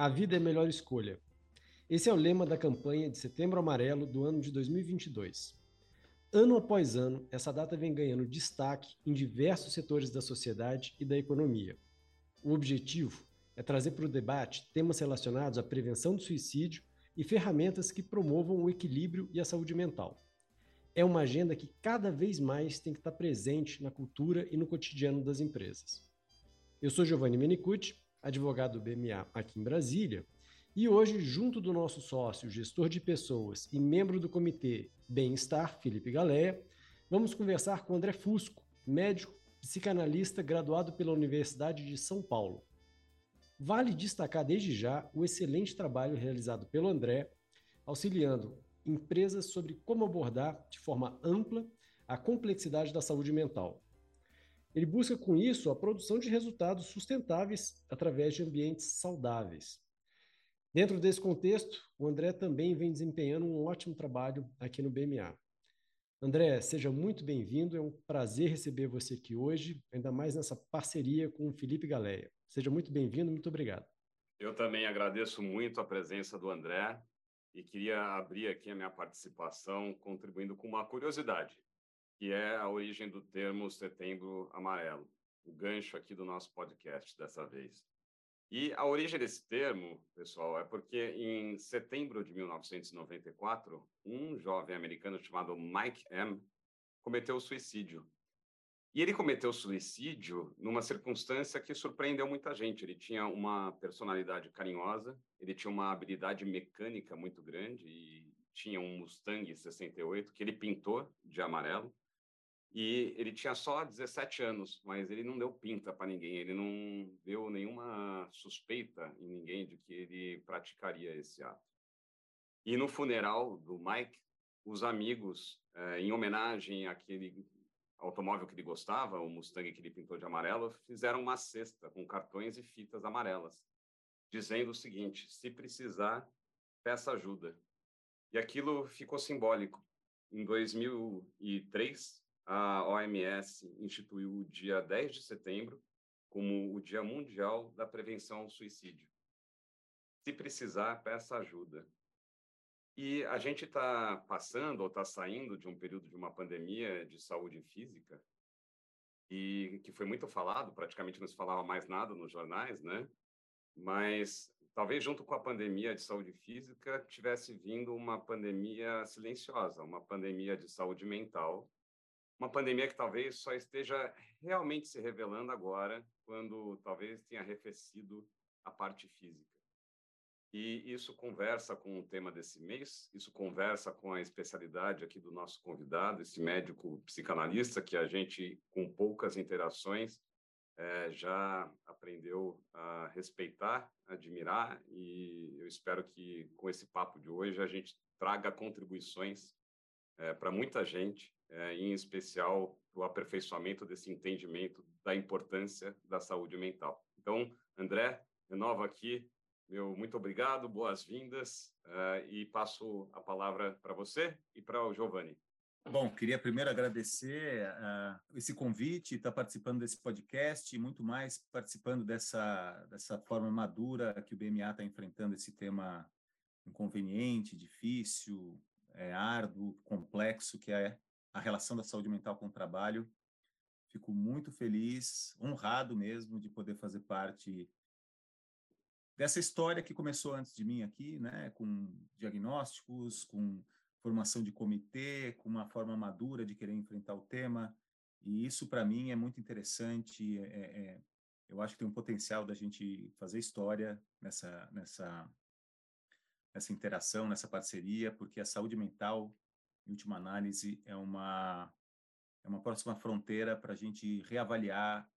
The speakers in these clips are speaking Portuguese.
A vida é a melhor escolha. Esse é o lema da campanha de Setembro Amarelo do ano de 2022. Ano após ano, essa data vem ganhando destaque em diversos setores da sociedade e da economia. O objetivo é trazer para o debate temas relacionados à prevenção do suicídio e ferramentas que promovam o equilíbrio e a saúde mental. É uma agenda que cada vez mais tem que estar presente na cultura e no cotidiano das empresas. Eu sou Giovanni Menicucci, advogado do BMA aqui em Brasília, e hoje, junto do nosso sócio, gestor de pessoas e membro do comitê Bem-Estar, Felipe Galeia, vamos conversar com André Fusco, médico psicanalista graduado pela Universidade de São Paulo. Vale destacar desde já o excelente trabalho realizado pelo André, auxiliando empresas sobre como abordar de forma ampla a complexidade da saúde mental. Ele busca com isso a produção de resultados sustentáveis através de ambientes saudáveis. Dentro desse contexto, o André também vem desempenhando um ótimo trabalho aqui no BMA. André, seja muito bem-vindo. É um prazer receber você aqui hoje, ainda mais nessa parceria com o Felipe Galeia. Seja muito bem-vindo, muito obrigado. Eu também agradeço muito a presença do André e queria abrir aqui a minha participação contribuindo com uma curiosidade, que é a origem do termo Setembro Amarelo, o gancho aqui do nosso podcast dessa vez. E a origem desse termo, pessoal, é porque em setembro de 1994, um jovem americano chamado Mike M cometeu suicídio. E ele cometeu suicídio numa circunstância que surpreendeu muita gente. Ele tinha uma personalidade carinhosa, ele tinha uma habilidade mecânica muito grande e tinha um Mustang 68 que ele pintou de amarelo. E ele tinha só 17 anos, mas ele não deu pinta para ninguém, ele não deu nenhuma suspeita em ninguém de que ele praticaria esse ato. E no funeral do Mike, os amigos, eh, em homenagem àquele automóvel que ele gostava, o Mustang que ele pintou de amarelo, fizeram uma cesta com cartões e fitas amarelas, dizendo o seguinte: se precisar, peça ajuda. E aquilo ficou simbólico. Em 2003, a OMS instituiu o dia 10 de setembro como o Dia Mundial da Prevenção ao Suicídio. Se precisar, peça ajuda. E a gente está passando ou está saindo de um período de uma pandemia de saúde física e que foi muito falado, praticamente não se falava mais nada nos jornais, né? Mas talvez junto com a pandemia de saúde física tivesse vindo uma pandemia silenciosa, uma pandemia de saúde mental uma pandemia que talvez só esteja realmente se revelando agora, quando talvez tenha arrefecido a parte física. E isso conversa com o tema desse mês, isso conversa com a especialidade aqui do nosso convidado, esse médico psicanalista que a gente, com poucas interações, é, já aprendeu a respeitar, admirar, e eu espero que com esse papo de hoje a gente traga contribuições é, para muita gente em especial o aperfeiçoamento desse entendimento da importância da saúde mental. Então, André, renovo aqui meu muito obrigado, boas-vindas uh, e passo a palavra para você e para o Giovanni. Bom, queria primeiro agradecer uh, esse convite, estar tá participando desse podcast e muito mais participando dessa, dessa forma madura que o BMA está enfrentando esse tema inconveniente, difícil, é, árduo, complexo, que é a relação da saúde mental com o trabalho. Fico muito feliz, honrado mesmo de poder fazer parte dessa história que começou antes de mim aqui, né, com diagnósticos, com formação de comitê, com uma forma madura de querer enfrentar o tema. E isso, para mim, é muito interessante. É, é, é, eu acho que tem um potencial da gente fazer história nessa, nessa, nessa interação, nessa parceria, porque a saúde mental em última análise, é uma, é uma próxima fronteira para a gente reavaliar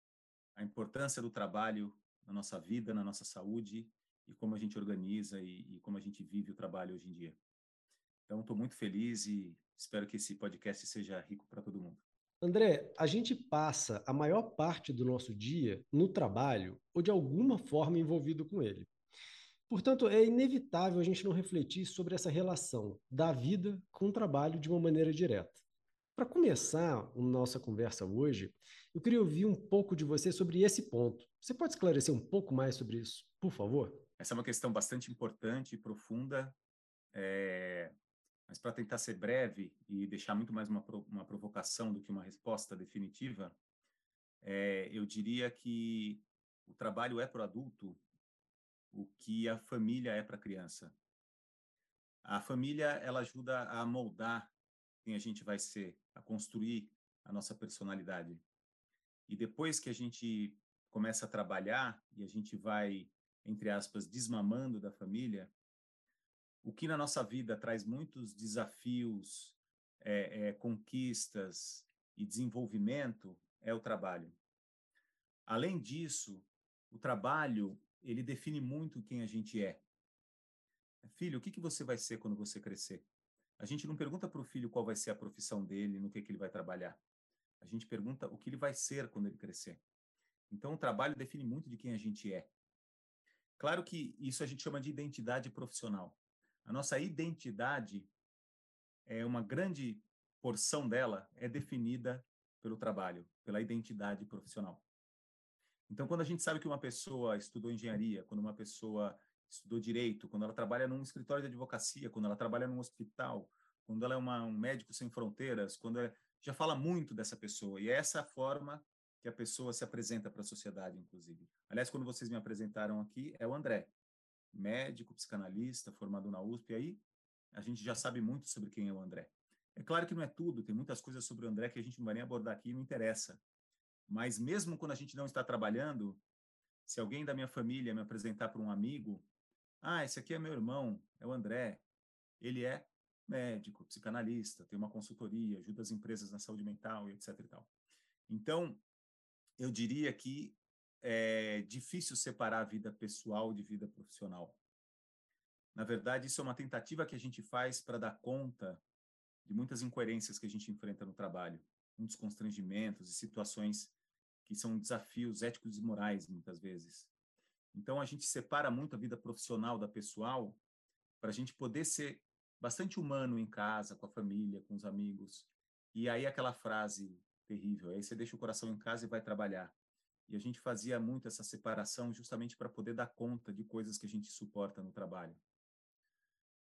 a importância do trabalho na nossa vida, na nossa saúde e como a gente organiza e, e como a gente vive o trabalho hoje em dia. Então, estou muito feliz e espero que esse podcast seja rico para todo mundo. André, a gente passa a maior parte do nosso dia no trabalho ou de alguma forma envolvido com ele. Portanto, é inevitável a gente não refletir sobre essa relação da vida com o trabalho de uma maneira direta. para começar a nossa conversa hoje, eu queria ouvir um pouco de você sobre esse ponto. Você pode esclarecer um pouco mais sobre isso, por favor? Essa é uma questão bastante importante e profunda, é... mas para tentar ser breve e deixar muito mais uma, uma provocação do que uma resposta definitiva, é... eu diria que o trabalho é para o adulto o que a família é para a criança. A família ela ajuda a moldar quem a gente vai ser, a construir a nossa personalidade. E depois que a gente começa a trabalhar e a gente vai, entre aspas, desmamando da família, o que na nossa vida traz muitos desafios, é, é, conquistas e desenvolvimento é o trabalho. Além disso, o trabalho ele define muito quem a gente é. Filho, o que, que você vai ser quando você crescer? A gente não pergunta para o filho qual vai ser a profissão dele, no que, que ele vai trabalhar. A gente pergunta o que ele vai ser quando ele crescer. Então, o trabalho define muito de quem a gente é. Claro que isso a gente chama de identidade profissional. A nossa identidade é uma grande porção dela é definida pelo trabalho, pela identidade profissional. Então, quando a gente sabe que uma pessoa estudou engenharia, quando uma pessoa estudou direito, quando ela trabalha num escritório de advocacia, quando ela trabalha num hospital, quando ela é uma, um médico sem fronteiras, quando é, já fala muito dessa pessoa. E é essa forma que a pessoa se apresenta para a sociedade, inclusive. Aliás, quando vocês me apresentaram aqui, é o André, médico, psicanalista, formado na USP. E aí a gente já sabe muito sobre quem é o André. É claro que não é tudo, tem muitas coisas sobre o André que a gente não vai nem abordar aqui, não interessa. Mas mesmo quando a gente não está trabalhando, se alguém da minha família me apresentar para um amigo, ah, esse aqui é meu irmão, é o André. Ele é médico, psicanalista, tem uma consultoria, ajuda as empresas na saúde mental e etc e tal. Então, eu diria que é difícil separar a vida pessoal de vida profissional. Na verdade, isso é uma tentativa que a gente faz para dar conta de muitas incoerências que a gente enfrenta no trabalho, muitos constrangimentos e situações que são desafios éticos e morais, muitas vezes. Então, a gente separa muito a vida profissional da pessoal para a gente poder ser bastante humano em casa, com a família, com os amigos. E aí, aquela frase terrível: aí você deixa o coração em casa e vai trabalhar. E a gente fazia muito essa separação justamente para poder dar conta de coisas que a gente suporta no trabalho.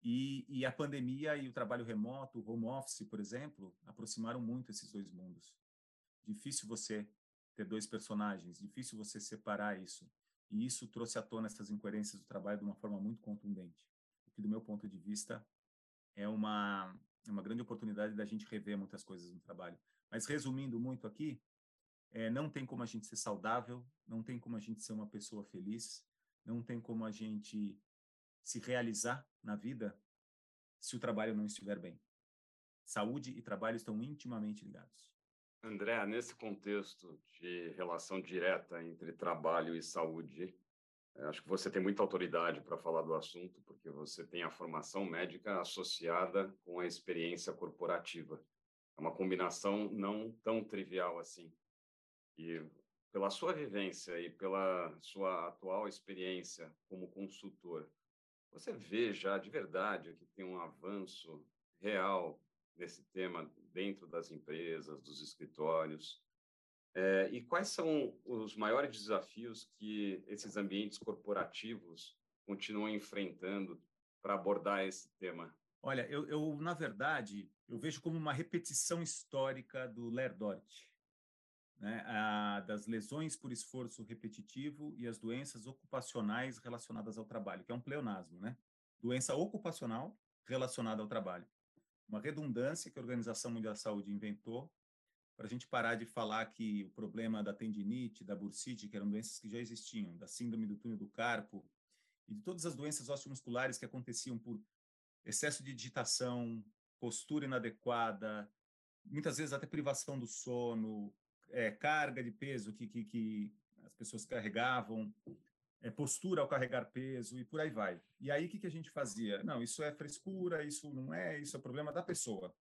E, e, a pandemia e o trabalho remoto, o home office, por exemplo, aproximaram muito esses dois mundos. Difícil você ter dois personagens, difícil você separar isso. E isso trouxe à tona essas incoerências do trabalho de uma forma muito contundente. O que, do meu ponto de vista, é uma, é uma grande oportunidade da gente rever muitas coisas no trabalho. Mas, resumindo muito aqui, é, não tem como a gente ser saudável, não tem como a gente ser uma pessoa feliz, não tem como a gente se realizar na vida se o trabalho não estiver bem. Saúde e trabalho estão intimamente ligados. André, nesse contexto de relação direta entre trabalho e saúde, eh, acho que você tem muita autoridade para falar do assunto, porque você tem a formação médica associada com a experiência corporativa. É uma combinação não tão trivial assim. E pela sua vivência e pela sua atual experiência como consultor, você vê já de verdade que tem um avanço real nesse tema dentro das empresas, dos escritórios? É, e quais são os maiores desafios que esses ambientes corporativos continuam enfrentando para abordar esse tema? Olha, eu, eu, na verdade, eu vejo como uma repetição histórica do Lerdort, né? A, das lesões por esforço repetitivo e as doenças ocupacionais relacionadas ao trabalho, que é um pleonasmo, né? Doença ocupacional relacionada ao trabalho uma redundância que a Organização Mundial da Saúde inventou para a gente parar de falar que o problema da tendinite, da bursite, que eram doenças que já existiam, da síndrome do túnel do carpo e de todas as doenças osteomusculares que aconteciam por excesso de digitação, postura inadequada, muitas vezes até privação do sono, é, carga de peso que, que, que as pessoas carregavam, é, postura ao carregar peso e por aí vai. E aí o que, que a gente fazia? Não, isso é frescura, isso não é, isso é problema da pessoa.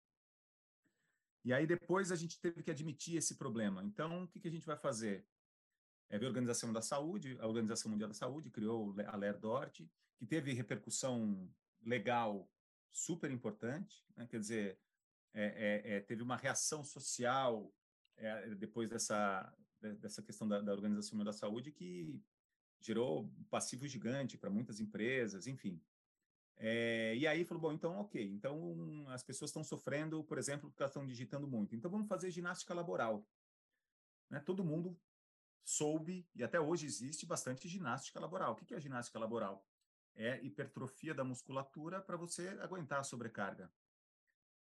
E aí depois a gente teve que admitir esse problema. Então o que, que a gente vai fazer? É a Organização da Saúde, a Organização Mundial da Saúde criou a LERDORT, que teve repercussão legal super importante, né? quer dizer, é, é, teve uma reação social depois dessa, dessa questão da, da Organização Mundial da Saúde que gerou passivo gigante para muitas empresas, enfim. É, e aí falou, bom, então ok, então as pessoas estão sofrendo, por exemplo, porque elas estão digitando muito. Então vamos fazer ginástica laboral. Né? Todo mundo soube, e até hoje existe bastante ginástica laboral. O que é ginástica laboral? É hipertrofia da musculatura para você aguentar a sobrecarga.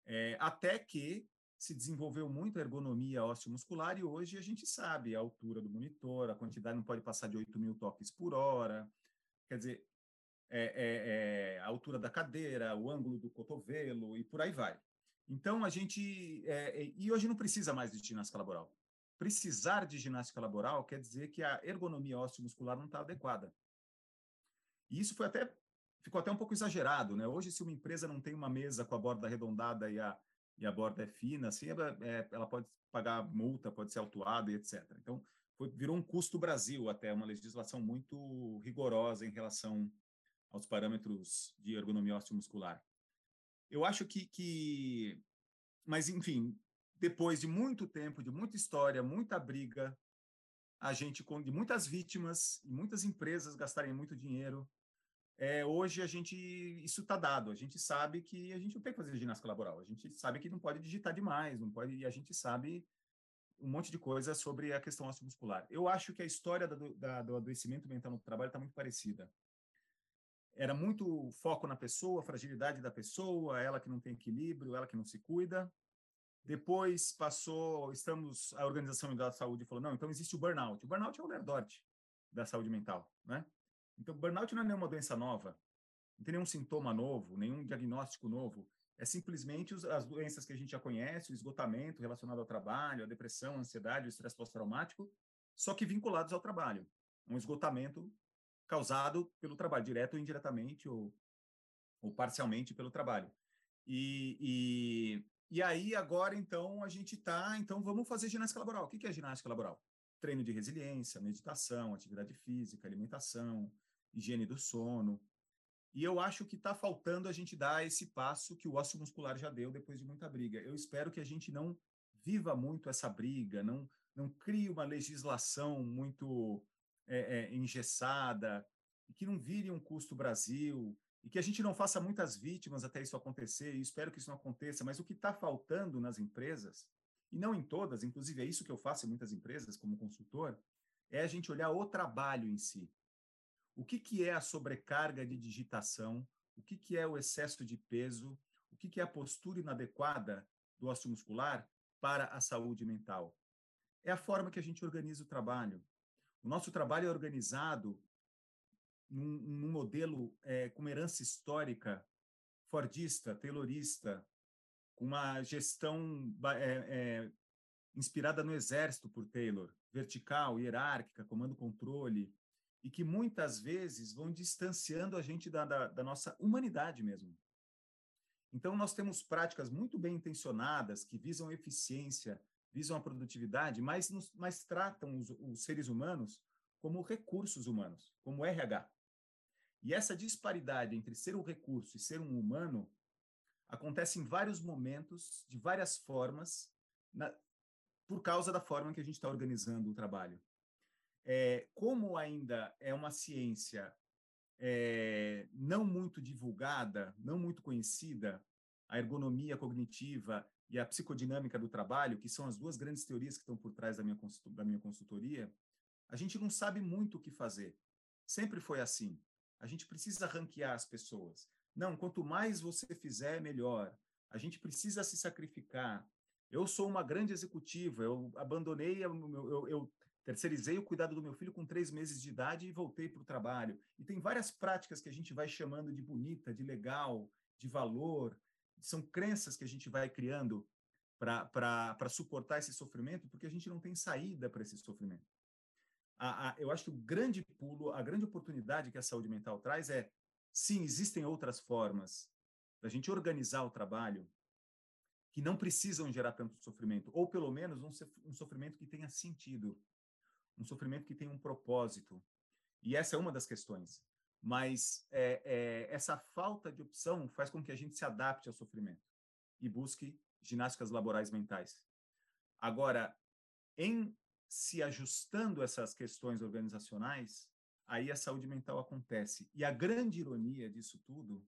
É, até que se desenvolveu muito a ergonomia osteomuscular e hoje a gente sabe a altura do monitor, a quantidade não pode passar de 8 mil toques por hora. Quer dizer, é, é, é, a altura da cadeira, o ângulo do cotovelo e por aí vai. Então a gente é, é, e hoje não precisa mais de ginástica laboral. Precisar de ginástica laboral quer dizer que a ergonomia osteomuscular não está adequada. E isso foi até ficou até um pouco exagerado, né? Hoje se uma empresa não tem uma mesa com a borda arredondada e a e a borda é fina, assim, ela, é, ela pode pagar multa, pode ser autuada e etc. Então, foi, virou um custo Brasil até, uma legislação muito rigorosa em relação aos parâmetros de ergonomia osteomuscular. Eu acho que, que, mas enfim, depois de muito tempo, de muita história, muita briga, a gente de muitas vítimas e muitas empresas gastarem muito dinheiro, é, hoje a gente isso está dado. A gente sabe que a gente não tem que fazer ginástica laboral. A gente sabe que não pode digitar demais, não pode. E a gente sabe um monte de coisa sobre a questão osteomuscular. Eu acho que a história do, da, do adoecimento mental no trabalho está muito parecida era muito foco na pessoa, fragilidade da pessoa, ela que não tem equilíbrio, ela que não se cuida. Depois passou, estamos, a Organização Mundial da Saúde falou, não, então existe o burnout. O burnout é o lerdorte da saúde mental, né? Então, burnout não é nenhuma doença nova, não tem nenhum sintoma novo, nenhum diagnóstico novo. É simplesmente as doenças que a gente já conhece, o esgotamento relacionado ao trabalho, a depressão, a ansiedade, o estresse pós-traumático, só que vinculados ao trabalho. Um esgotamento causado pelo trabalho, direto ou indiretamente, ou, ou parcialmente pelo trabalho. E, e, e aí, agora, então, a gente está, então, vamos fazer ginástica laboral. O que é ginástica laboral? Treino de resiliência, meditação, atividade física, alimentação, higiene do sono. E eu acho que está faltando a gente dar esse passo que o ósseo muscular já deu depois de muita briga. Eu espero que a gente não viva muito essa briga, não, não crie uma legislação muito é, é, engessada, que não vire um custo Brasil, e que a gente não faça muitas vítimas até isso acontecer, e espero que isso não aconteça, mas o que está faltando nas empresas, e não em todas, inclusive é isso que eu faço em muitas empresas como consultor, é a gente olhar o trabalho em si. O que, que é a sobrecarga de digitação? O que, que é o excesso de peso? O que, que é a postura inadequada do ósseo muscular para a saúde mental? É a forma que a gente organiza o trabalho. O nosso trabalho é organizado num, num modelo é, com herança histórica fordista, taylorista, com uma gestão é, é, inspirada no exército por Taylor, vertical, hierárquica, comando-controle, e que muitas vezes vão distanciando a gente da, da, da, nossa humanidade mesmo. Então, nós temos práticas muito bem intencionadas que visam eficiência, visam a produtividade, mas, nos, mas tratam os, os seres humanos como recursos humanos, como RH. E essa disparidade entre ser um recurso e ser um humano acontece em vários momentos, de várias formas, na, por causa da forma que a gente está organizando o trabalho. É, como ainda é uma ciência é, não muito divulgada, não muito conhecida, a ergonomia cognitiva e a psicodinâmica do trabalho, que são as duas grandes teorias que estão por trás da minha, da minha consultoria, a gente não sabe muito o que fazer. Sempre foi assim. A gente precisa ranquear as pessoas. Não, quanto mais você fizer, melhor. A gente precisa se sacrificar. Eu sou uma grande executiva, eu abandonei, eu, eu, eu terceirizei o cuidado do meu filho com três meses de idade e voltei para o trabalho. E tem várias práticas que a gente vai chamando de bonita, de legal, de valor. São crenças que a gente vai criando para suportar esse sofrimento, porque a gente não tem saída para esse sofrimento. A, a, eu acho que o grande pulo, a grande oportunidade que a saúde mental traz é, sim, existem outras formas da gente organizar o trabalho que não precisam gerar tanto sofrimento, ou pelo menos um, um sofrimento que tenha sentido um sofrimento que tem um propósito. E essa é uma das questões. Mas é, é, essa falta de opção faz com que a gente se adapte ao sofrimento e busque ginásticas laborais mentais. Agora, em se ajustando essas questões organizacionais, aí a saúde mental acontece. E a grande ironia disso tudo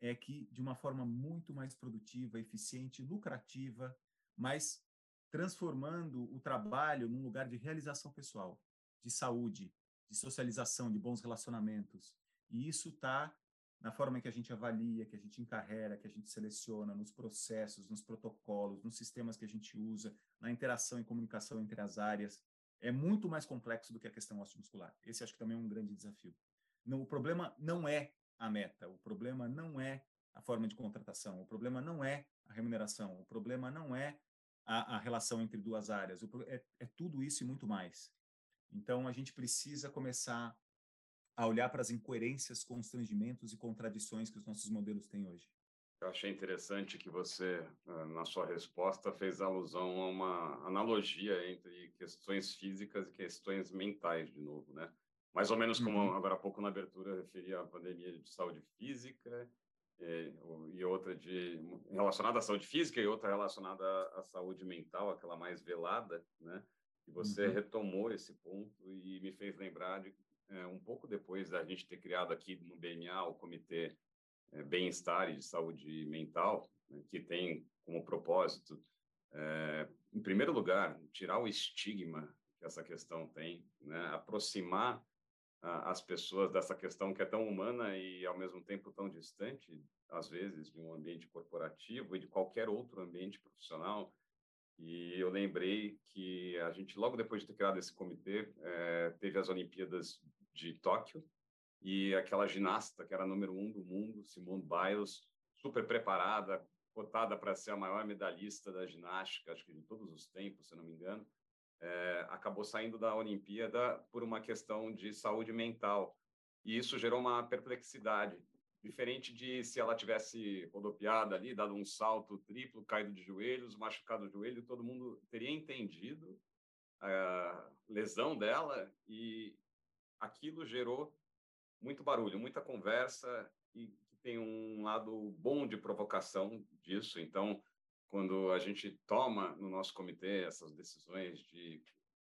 é que, de uma forma muito mais produtiva, eficiente, lucrativa, mas transformando o trabalho num lugar de realização pessoal, de saúde, de socialização, de bons relacionamentos. E isso está na forma que a gente avalia, que a gente encarrega, que a gente seleciona, nos processos, nos protocolos, nos sistemas que a gente usa, na interação e comunicação entre as áreas. É muito mais complexo do que a questão osteomuscular. Esse acho que também é um grande desafio. Não, o problema não é a meta, o problema não é a forma de contratação, o problema não é a remuneração, o problema não é a, a relação entre duas áreas, o, é, é tudo isso e muito mais. Então, a gente precisa começar a olhar para as incoerências, constrangimentos e contradições que os nossos modelos têm hoje. Eu achei interessante que você, ah, na sua resposta, fez alusão a uma analogia entre questões físicas e questões mentais, de novo, né? Mais ou menos como uhum. agora há pouco na abertura eu referi à pandemia de saúde física e, e outra de relacionada à saúde física e outra relacionada à, à saúde mental, aquela mais velada, né? E você uhum. retomou esse ponto e me fez lembrar de é, um pouco depois da gente ter criado aqui no BMA o Comitê é, Bem-Estar e de Saúde Mental, né, que tem como propósito, é, em primeiro lugar, tirar o estigma que essa questão tem, né, aproximar as pessoas dessa questão que é tão humana e, ao mesmo tempo, tão distante, às vezes, de um ambiente corporativo e de qualquer outro ambiente profissional, e eu lembrei que a gente, logo depois de ter criado esse comitê, é, teve as Olimpíadas de Tóquio, e aquela ginasta que era número um do mundo, Simone Biles, super preparada, cotada para ser a maior medalhista da ginástica, acho que de todos os tempos, se não me engano, é, acabou saindo da Olimpíada por uma questão de saúde mental. E isso gerou uma perplexidade, diferente de se ela tivesse rodopiada ali, dado um salto triplo, caído de joelhos, machucado o joelho, todo mundo teria entendido a lesão dela e, aquilo gerou muito barulho, muita conversa e tem um lado bom de provocação disso. Então, quando a gente toma no nosso comitê essas decisões de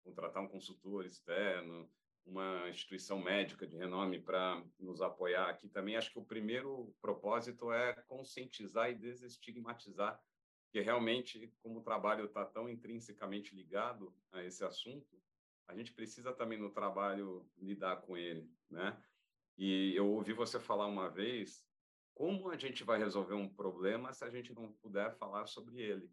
contratar um consultor externo, uma instituição médica de renome para nos apoiar aqui também, acho que o primeiro propósito é conscientizar e desestigmatizar que realmente, como o trabalho está tão intrinsecamente ligado a esse assunto, a gente precisa também no trabalho lidar com ele, né? E eu ouvi você falar uma vez como a gente vai resolver um problema se a gente não puder falar sobre ele.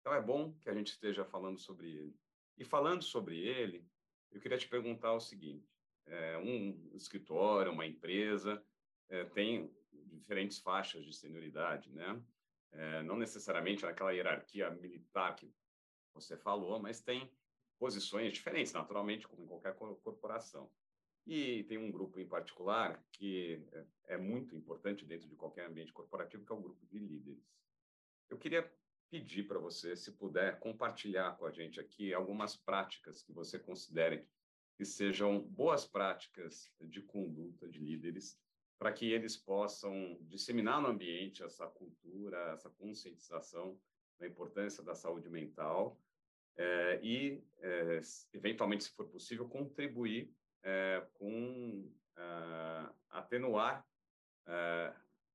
Então é bom que a gente esteja falando sobre ele. E falando sobre ele, eu queria te perguntar o seguinte: é, um escritório, uma empresa é, tem diferentes faixas de senioridade, né? É, não necessariamente aquela hierarquia militar que você falou, mas tem posições diferentes, naturalmente, como em qualquer corporação. E tem um grupo em particular que é, é muito importante dentro de qualquer ambiente corporativo, que é o grupo de líderes. Eu queria pedir para você, se puder, compartilhar com a gente aqui algumas práticas que você considere que sejam boas práticas de conduta de líderes, para que eles possam disseminar no ambiente essa cultura, essa conscientização da importância da saúde mental é, e, é, eventualmente, se for possível, contribuir é, com atenuar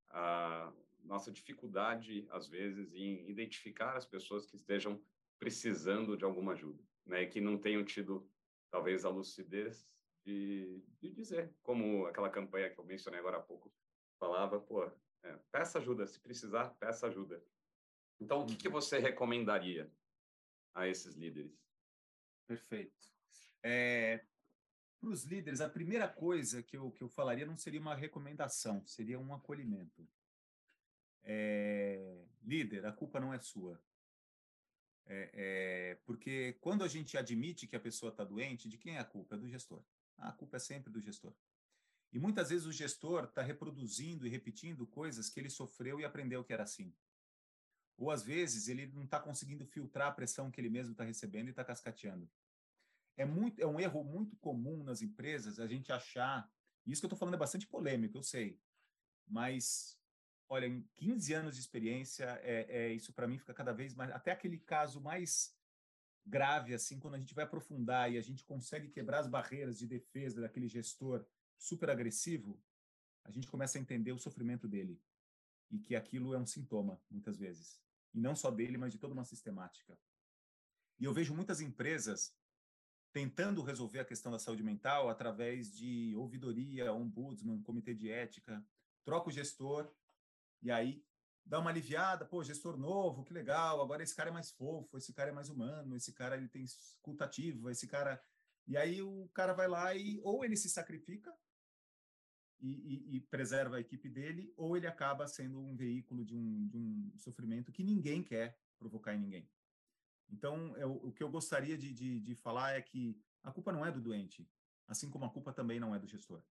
a nossa dificuldade, às vezes, em identificar as pessoas que estejam precisando de alguma ajuda, né, que não tenham tido, talvez, a lucidez de, de dizer, como aquela campanha que eu mencionei agora há pouco falava, pô, é, peça ajuda, se precisar, peça ajuda. Então, o que, que uhum. você recomendaria a esses líderes? Perfeito. É, para os líderes, a primeira coisa que eu, que eu falaria não seria uma recomendação, seria um acolhimento. É, líder, a culpa não é sua. É, é, porque quando a gente admite que a pessoa está doente, de quem é a culpa? É do gestor. A culpa é sempre do gestor. E muitas vezes o gestor está reproduzindo e repetindo coisas que ele sofreu e aprendeu que era assim. Ou às vezes ele não está conseguindo filtrar a pressão que ele mesmo está recebendo e está cascateando. É, muito, é um erro muito comum nas empresas a gente achar, isso que eu estou falando é bastante polêmico, eu sei, mas olha, em 15 anos de experiência, é, é isso para mim fica cada vez mais. Até aquele caso mais grave, assim, quando a gente vai aprofundar e a gente consegue quebrar as barreiras de defesa daquele gestor super agressivo, a gente começa a entender o sofrimento dele e que aquilo é um sintoma, muitas vezes. E não só dele, mas de toda uma sistemática. E eu vejo muitas empresas tentando resolver a questão da saúde mental através de ouvidoria, ombudsman, comitê de ética, troca o gestor e aí dá uma aliviada, pô, gestor novo, que legal, agora esse cara é mais fofo, esse cara é mais humano, esse cara ele tem escutativo, esse cara... E aí o cara vai lá e ou ele se sacrifica e, e, e, preserva a equipe dele, ou ele acaba sendo um veículo de um, de um sofrimento que ninguém quer provocar em ninguém. Então, eu, o que eu gostaria de, de, de falar é que a culpa não é do doente, assim como a culpa também não é do gestor.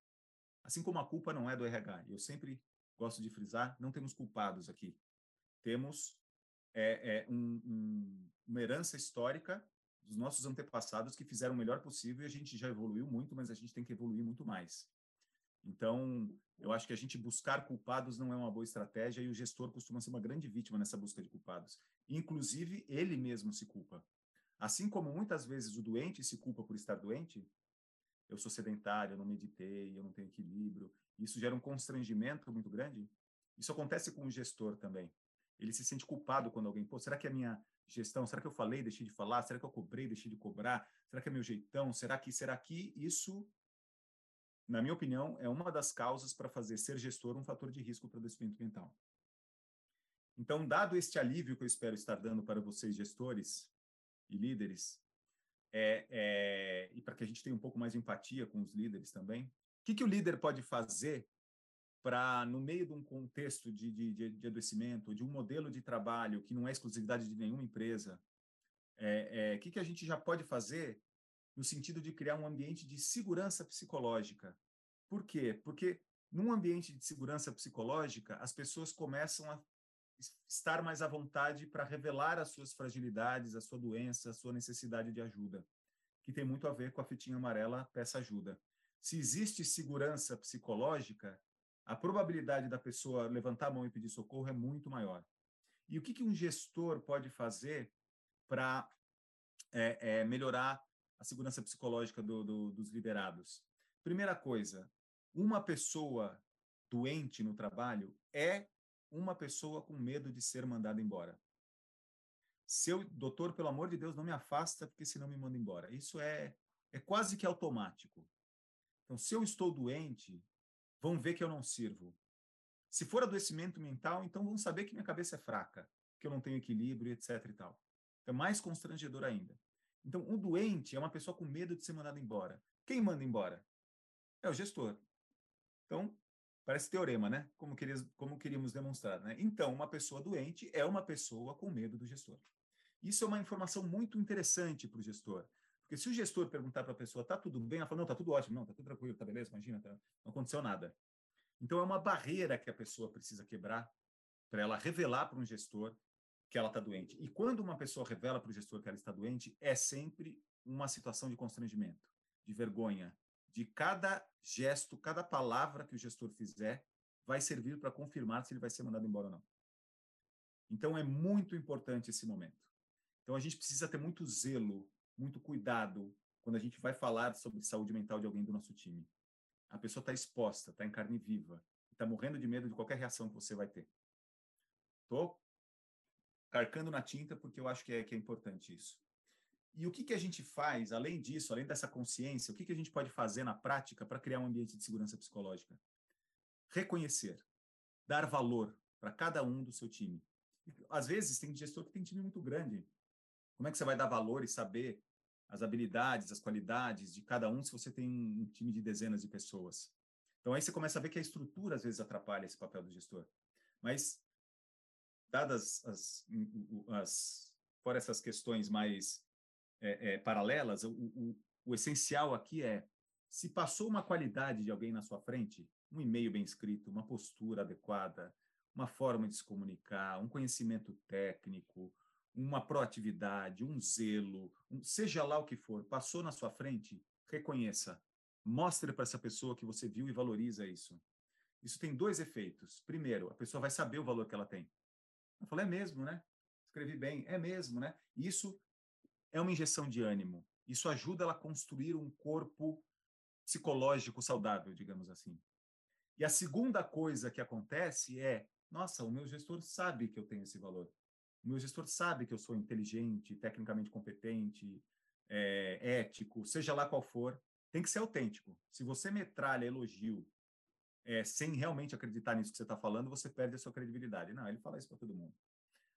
Assim como a culpa não é do RH. Eu sempre gosto de frisar, não temos culpados aqui. Temos é, é, um, um, uma herança histórica dos nossos antepassados que fizeram o melhor possível e a gente já evoluiu muito, mas a gente tem que evoluir muito mais. Então, eu acho que a gente buscar culpados não é uma boa estratégia e o gestor costuma ser uma grande vítima nessa busca de culpados. Inclusive, ele mesmo se culpa. Assim como muitas vezes o doente se culpa por estar doente, eu sou sedentário, eu não meditei, eu não tenho equilíbrio, isso gera um constrangimento muito grande. Isso acontece com o gestor também. Ele se sente culpado quando alguém, pô, será que é a minha gestão, será que eu falei, deixei de falar, será que eu cobrei, deixei de cobrar, será que é meu jeitão, será que, será que isso na minha opinião, é uma das causas para fazer ser gestor um fator de risco para o adoecimento mental. Então, dado este alívio que eu espero estar dando para vocês, gestores e líderes, é, é, e para que a gente tenha um pouco mais de empatia com os líderes também, o que, que o líder pode fazer para, no meio de um contexto de, de, de adoecimento, de um modelo de trabalho que não é exclusividade de nenhuma empresa, o é, é, que, que a gente já pode fazer no sentido de criar um ambiente de segurança psicológica. Por quê? Porque num ambiente de segurança psicológica, as pessoas começam a estar mais à vontade para revelar as suas fragilidades, a sua doença, a sua necessidade de ajuda, que tem muito a ver com a fitinha amarela peça ajuda. Se existe segurança psicológica, a probabilidade da pessoa levantar a mão e pedir socorro é muito maior. E o que, que um gestor pode fazer para é, é, melhorar a segurança psicológica do, do, dos liderados? Primeira coisa, uma pessoa doente no trabalho é uma pessoa com medo de ser mandada embora. Seu doutor, pelo amor de Deus, não me afasta, porque senão me manda embora. Isso é, é quase que automático. Então, se eu estou doente, vão ver que eu não sirvo. Se for adoecimento mental, então vão saber que minha cabeça é fraca, que eu não tenho equilíbrio, etc. e tal. É mais constrangedor ainda. Então, o doente é uma pessoa com medo de ser mandado embora. Quem manda embora? É o gestor. Então, parece teorema, né? Como, queríamos, como queríamos demonstrar, né? Então, uma pessoa doente é uma pessoa com medo do gestor. Isso é uma informação muito interessante para o gestor. Porque se o gestor perguntar para a pessoa, tá tudo bem? Ela fala, não, tá tudo ótimo, não, tá tudo tranquilo, tá beleza, imagina, tá, não aconteceu nada. Então, é uma barreira que a pessoa precisa quebrar para ela revelar para um gestor que ela está doente. E quando uma pessoa revela para o gestor que ela está doente, é sempre uma situação de constrangimento, de vergonha, de cada gesto, cada palavra que o gestor fizer vai servir para confirmar se ele vai ser mandado embora ou não. Então é muito importante esse momento. Então a gente precisa ter muito zelo, muito cuidado quando a gente vai falar sobre saúde mental de alguém do nosso time. A pessoa está exposta, está em carne viva, está morrendo de medo de qualquer reação que você vai ter. Tô carcando na tinta, porque eu acho que é, que é importante isso. E o que, que a gente faz, além disso, além dessa consciência, o que, que a gente pode fazer na prática para criar um ambiente de segurança psicológica? Reconhecer, dar valor para cada um do seu time. Às vezes, tem gestor que tem time muito grande. Como é que você vai dar valor e saber as habilidades, as qualidades de cada um se você tem um time de dezenas de pessoas? Então, aí você começa a ver que a estrutura, às vezes, atrapalha esse papel do gestor. Mas dadas as, as fora essas questões mais é, é, paralelas, o, o, o, essencial aqui é se passou uma qualidade de alguém na sua frente, um e-mail bem escrito, uma postura adequada, uma forma de se comunicar, um conhecimento técnico, uma proatividade, um zelo, um, seja lá o que for, passou na sua frente, reconheça, mostre para essa pessoa que você viu e valoriza isso. isso tem dois efeitos. Primeiro, a pessoa vai saber o valor que ela tem. Eu falei, é mesmo, né? Escrevi bem, é mesmo, né? Isso é uma injeção de ânimo. Isso ajuda ela a construir um corpo psicológico saudável, digamos assim. E a segunda coisa que acontece é, nossa, o meu gestor sabe que eu tenho esse valor. O meu gestor sabe que eu sou inteligente, tecnicamente competente, é, ético, seja lá qual for. Tem que ser autêntico. Se você metralha elogio é, sem realmente acreditar nisso que você está falando, você perde a sua credibilidade. Não, ele fala isso para todo mundo.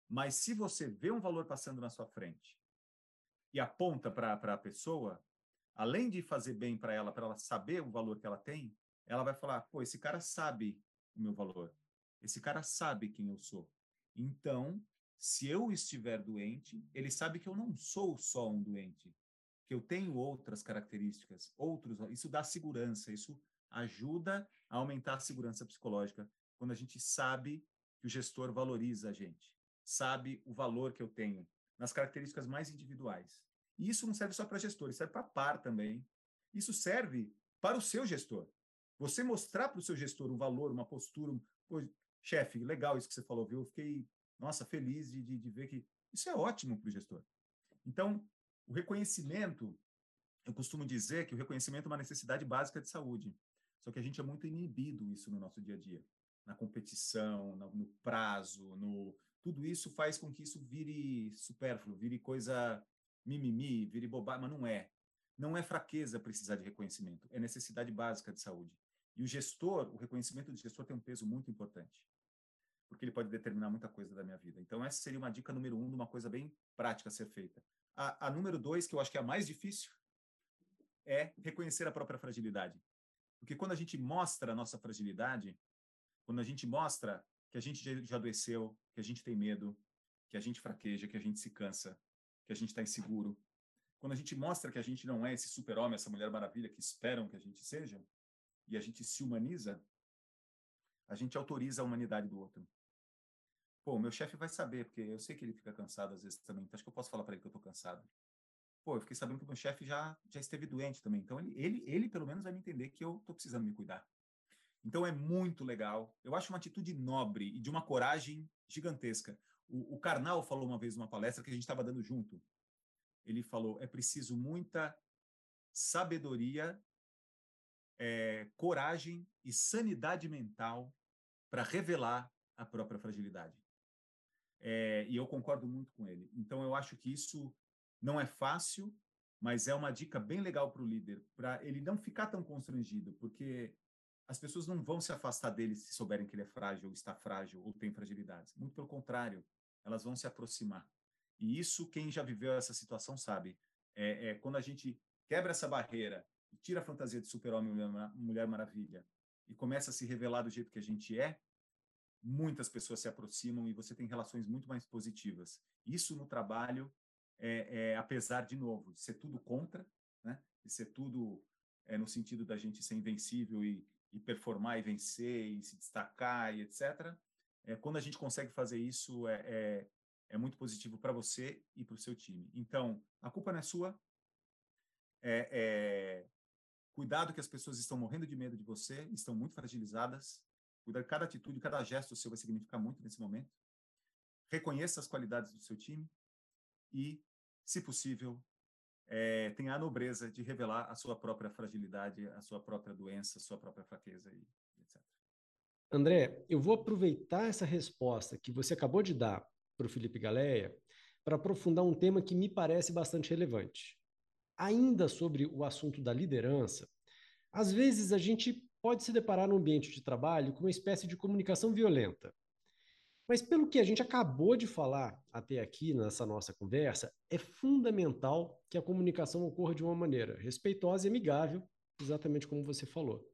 Mas se você vê um valor passando na sua frente e aponta para a pessoa, além de fazer bem para ela, para ela saber o valor que ela tem, ela vai falar: pô, esse cara sabe o meu valor. Esse cara sabe quem eu sou. Então, se eu estiver doente, ele sabe que eu não sou só um doente, que eu tenho outras características, outros. Isso dá segurança, isso ajuda a aumentar a segurança psicológica quando a gente sabe que o gestor valoriza a gente, sabe o valor que eu tenho nas características mais individuais. E isso não serve só para gestor, isso serve para par também. Isso serve para o seu gestor. Você mostrar para o seu gestor um valor, uma postura, um, chefe, legal isso que você falou, viu? Eu fiquei, nossa, feliz de, de, de ver que isso é ótimo para o gestor. Então, o reconhecimento, eu costumo dizer que o reconhecimento é uma necessidade básica de saúde. Só que a gente é muito inibido isso no nosso dia a dia. Na competição, no prazo, no tudo isso faz com que isso vire supérfluo, vire coisa mimimi, vire bobagem, mas não é. Não é fraqueza precisar de reconhecimento, é necessidade básica de saúde. E o gestor, o reconhecimento do gestor tem um peso muito importante, porque ele pode determinar muita coisa da minha vida. Então, essa seria uma dica número um de uma coisa bem prática a ser feita. A, a número dois, que eu acho que é a mais difícil, é reconhecer a própria fragilidade. Porque quando a gente mostra a nossa fragilidade, quando a gente mostra que a gente já adoeceu, que a gente tem medo, que a gente fraqueja, que a gente se cansa, que a gente está inseguro, quando a gente mostra que a gente não é esse super-homem, essa mulher maravilha que esperam que a gente seja, e a gente se humaniza, a gente autoriza a humanidade do outro. Pô, meu chefe vai saber, porque eu sei que ele fica cansado às vezes também, então acho que eu posso falar para ele que eu estou cansado pô, eu fiquei sabendo que meu chefe já, já esteve doente também. Então, ele, ele, ele, pelo menos, vai me entender que eu estou precisando me cuidar. Então, é muito legal. Eu acho uma atitude nobre e de uma coragem gigantesca. O, o Karnal falou uma vez numa palestra que a gente estava dando junto. Ele falou: é preciso muita sabedoria, é, coragem e sanidade mental para revelar a própria fragilidade. É, e eu concordo muito com ele. Então, eu acho que isso não é fácil, mas é uma dica bem legal para o líder, para ele não ficar tão constrangido, porque as pessoas não vão se afastar dele se souberem que ele é frágil, ou está frágil, ou tem fragilidades. Muito pelo contrário, elas vão se aproximar. E isso, quem já viveu essa situação sabe. É, é quando a gente quebra essa barreira, tira a fantasia de super-homem Mulher Maravilha e começa a se revelar do jeito que a gente é, muitas pessoas se aproximam e você tem relações muito mais positivas. Isso no trabalho é, é, apesar, de novo, de ser tudo contra, né? de ser tudo é, no sentido da gente ser invencível e, e performar e vencer e se destacar e etc. É, quando a gente consegue fazer isso, é, é, é muito positivo para você e para o seu time. Então, a culpa não é sua. É, é, cuidado que as pessoas estão morrendo de medo de você, estão muito fragilizadas. Cuidado, cada atitude, cada gesto seu vai significar muito nesse momento. Reconheça as qualidades do seu time e, se possível, é, tenha a nobreza de revelar a sua própria fragilidade, a sua própria doença, a sua própria fraqueza e etc. André, eu vou aproveitar essa resposta que você acabou de dar para o Felipe Galeia para aprofundar um tema que me parece bastante relevante. Ainda sobre o assunto da liderança, às vezes a gente pode se deparar no ambiente de trabalho com uma espécie de comunicação violenta. Mas pelo que a gente acabou de falar até aqui nessa nossa conversa, é fundamental que a comunicação ocorra de uma maneira respeitosa e amigável, exatamente como você falou.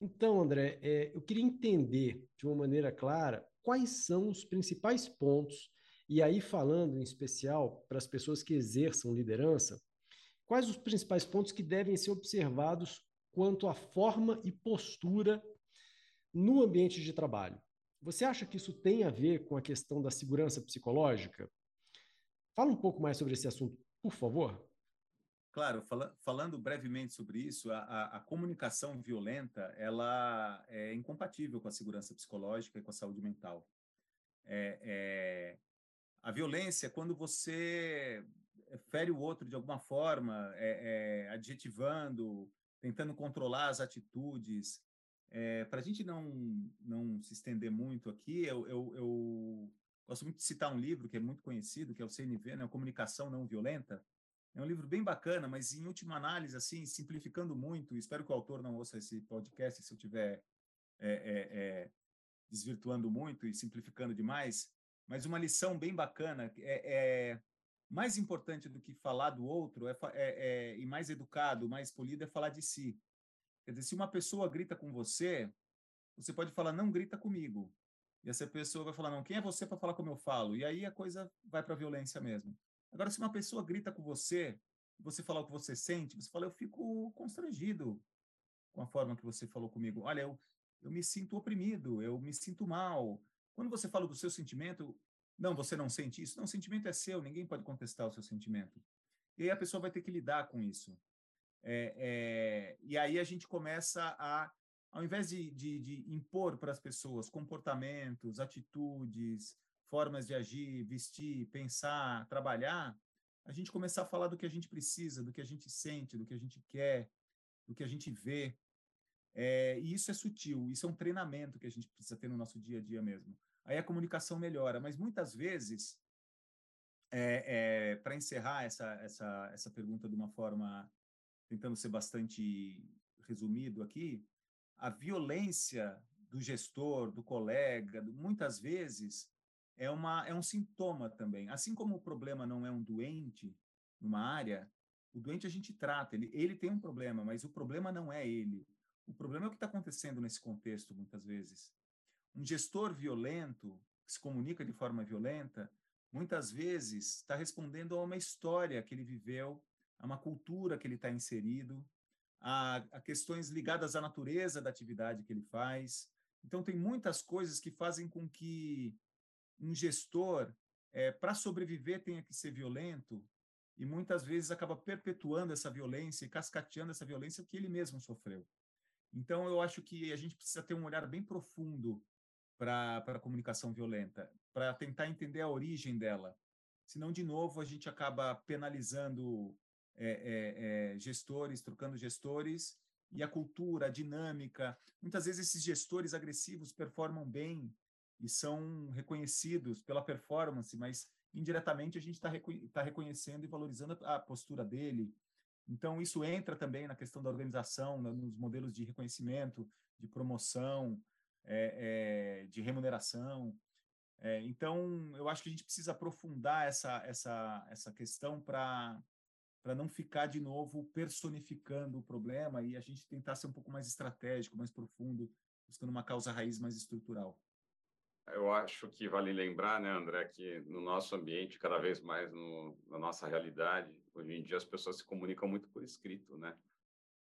Então, André, é, eu queria entender de uma maneira clara quais são os principais pontos, e aí falando em especial para as pessoas que exerçam liderança, quais os principais pontos que devem ser observados quanto à forma e postura no ambiente de trabalho. Você acha que isso tem a ver com a questão da segurança psicológica? Fala um pouco mais sobre esse assunto, por favor. Claro, fala, falando brevemente sobre isso, a, a, comunicação violenta ela é incompatível com a segurança psicológica e com a saúde mental. É, é, a violência quando você fere o outro de alguma forma, é, é adjetivando, tentando controlar as atitudes. É, Para a gente não, não se estender muito aqui, eu, eu, eu, gosto muito de citar um livro que é muito conhecido, que é o CNV, né, Comunicação Não Violenta, é um livro bem bacana, mas em última análise, assim, simplificando muito, espero que o autor não ouça esse podcast se eu estiver é, é, é, desvirtuando muito e simplificando demais, mas uma lição bem bacana é, é mais importante do que falar do outro é, é, é, e mais educado, mais polido é falar de si. Quer dizer, se uma pessoa grita com você, você pode falar, não grita comigo. E essa pessoa vai falar, não, quem é você para falar como eu falo? E aí a coisa vai para a violência mesmo. Agora, se uma pessoa grita com você, você falar o que você sente, você fala, eu fico constrangido com a forma que você falou comigo. Olha, eu, eu me sinto oprimido, eu me sinto mal. Quando você fala do seu sentimento, não, você não sente isso. Não, o sentimento é seu, ninguém pode contestar o seu sentimento. E aí a pessoa vai ter que lidar com isso. É, é, e aí a gente começa a, ao invés de, de, de impor para as pessoas comportamentos, atitudes, formas de agir, vestir, pensar, trabalhar, a gente começar a falar do que a gente precisa, do que a gente sente, do que a gente quer, do que a gente vê. É, e isso é sutil, isso é um treinamento que a gente precisa ter no nosso dia a dia mesmo. Aí a comunicação melhora, mas muitas vezes, é, é, para encerrar essa, essa, essa pergunta de uma forma, tentando ser bastante resumido aqui, a violência do gestor, do colega, muitas vezes é, uma, é um sintoma também. Assim como o problema não é um doente numa área, o doente a gente trata, ele, ele tem um problema, mas o problema não é ele. O problema é o que está acontecendo nesse contexto, muitas vezes. Um gestor violento, que se comunica de forma violenta, muitas vezes está respondendo a uma história que ele viveu, a uma cultura que ele está inserido, a, a questões ligadas à natureza da atividade que ele faz. Então, tem muitas coisas que fazem com que um gestor, é, para sobreviver, tenha que ser violento e muitas vezes acaba perpetuando essa violência e cascateando essa violência que ele mesmo sofreu. Então, eu acho que a gente precisa ter um olhar bem profundo para a comunicação violenta, para tentar entender a origem dela. Senão, de novo, a gente acaba penalizando é, é, é, gestores, trocando gestores, e a cultura, a dinâmica. Muitas vezes esses gestores agressivos performam bem e são reconhecidos pela performance, mas indiretamente a gente está tá reconhecendo e valorizando a postura dele. Então, isso entra também na questão da organização, nos modelos de reconhecimento, de promoção, é, é, de remuneração. É, então, eu acho que a gente precisa aprofundar essa, essa, essa questão para para não ficar de novo personificando o problema e a gente tentar ser um pouco mais estratégico, mais profundo, buscando uma causa raiz mais estrutural. Eu acho que vale lembrar, né, André, que no nosso ambiente, cada vez mais no, na nossa realidade, hoje em dia as pessoas se comunicam muito por escrito, né?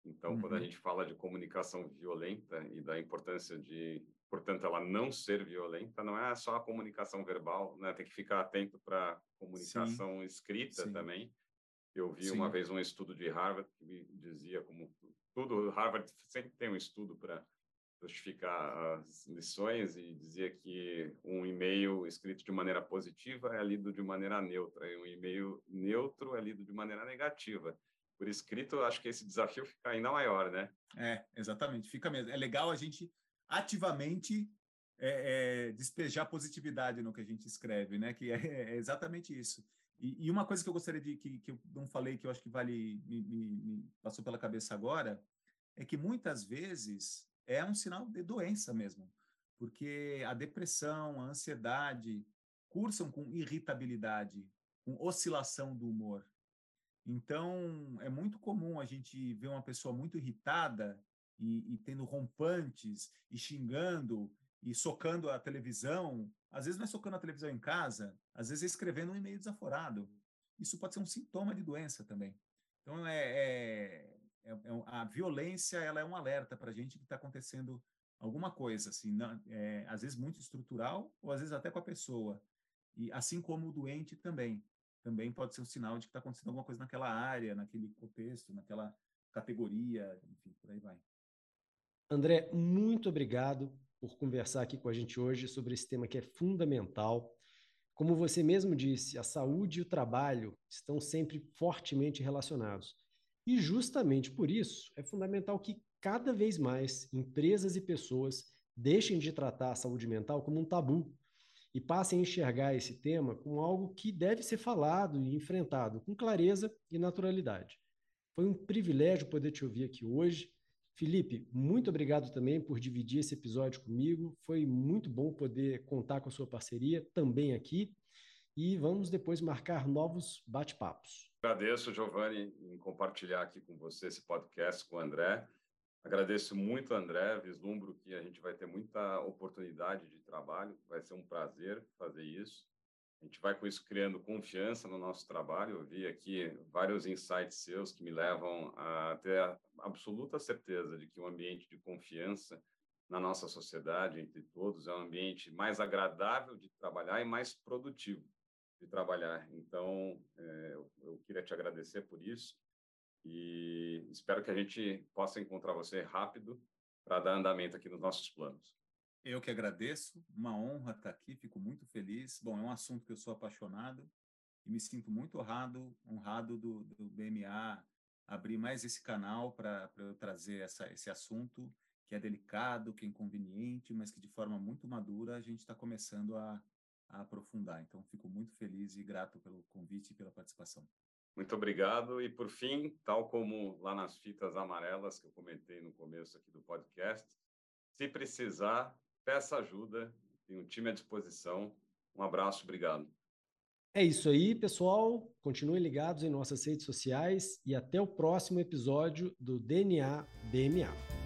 Então, uhum. quando a uhum. gente fala de comunicação violenta e da importância de, portanto, ela não ser violenta, não é só a comunicação verbal, né? Tem que ficar atento para a comunicação Sim. escrita Sim. também. Eu vi Sim. uma vez um estudo de Harvard que me dizia como tudo Harvard sempre tem um estudo para justificar as lições e dizia que um e-mail escrito de maneira positiva é lido de maneira neutra e um e-mail neutro é lido de maneira negativa. Por escrito, acho que esse desafio fica ainda maior, né? É, exatamente, fica mesmo. É legal a gente ativamente é, é, despejar positividade no que a gente escreve, né? Que é, é exatamente isso. E, e, uma coisa que eu gostaria de que, que eu não falei que eu acho que vale me, me, me passou pela cabeça agora é que muitas vezes é um sinal de doença mesmo, porque a depressão, a ansiedade cursam com irritabilidade, com oscilação do humor. Então, é muito comum a gente ver uma pessoa muito irritada e, e tendo rompantes e xingando e socando a televisão. Às vezes não é socando a televisão em casa, às vezes escrevendo um e-mail desaforado. Isso pode ser um sintoma de doença também. Então, é, é é, é, a violência ela é um alerta para a gente que está acontecendo alguma coisa, assim, é, às vezes muito estrutural ou às vezes até com a pessoa. E assim como o doente também. também pode ser um sinal de que está acontecendo alguma coisa naquela área, naquele contexto, naquela categoria, enfim, por aí vai. André, muito obrigado por conversar aqui com a gente hoje sobre esse tema que é fundamental. Como você mesmo disse, a saúde e o trabalho estão sempre fortemente relacionados. E justamente por isso é fundamental que cada vez mais empresas e pessoas deixem de tratar a saúde mental como um tabu e passem a enxergar esse tema como algo que deve ser falado e enfrentado com clareza e naturalidade. Foi um privilégio poder te ouvir aqui hoje. Felipe, muito obrigado também por dividir esse episódio comigo. Foi muito bom poder contar com a sua parceria também aqui. E vamos depois marcar novos bate-papos. Agradeço, Giovanni, em compartilhar aqui com você esse podcast com o André. Agradeço muito, André. Vislumbro que a gente vai ter muita oportunidade de trabalho. Vai ser um prazer fazer isso. A gente vai com isso criando confiança no nosso trabalho. Eu vi aqui vários insights seus que me levam a ter a absoluta certeza de que um ambiente de confiança na nossa sociedade, entre todos, é um ambiente mais agradável de trabalhar e mais produtivo de trabalhar. Então, é, eu queria te agradecer por isso e espero que a gente possa encontrar você rápido para dar andamento aqui nos nossos planos. Eu que agradeço, uma honra estar aqui, fico muito feliz. Bom, é um assunto que eu sou apaixonado e me sinto muito honrado, honrado do, do BMA abrir mais esse canal para eu trazer essa, esse assunto que é delicado, que é inconveniente, mas que de forma muito madura a gente está começando a, a aprofundar. Então, fico muito feliz e grato pelo convite e pela participação. Muito obrigado. E, por fim, tal como lá nas fitas amarelas que eu comentei no começo aqui do podcast, se precisar, peça ajuda, tem um time à disposição. Um abraço, obrigado. É isso aí, pessoal. Continuem ligados em nossas redes sociais e até o próximo episódio do DNA BMA.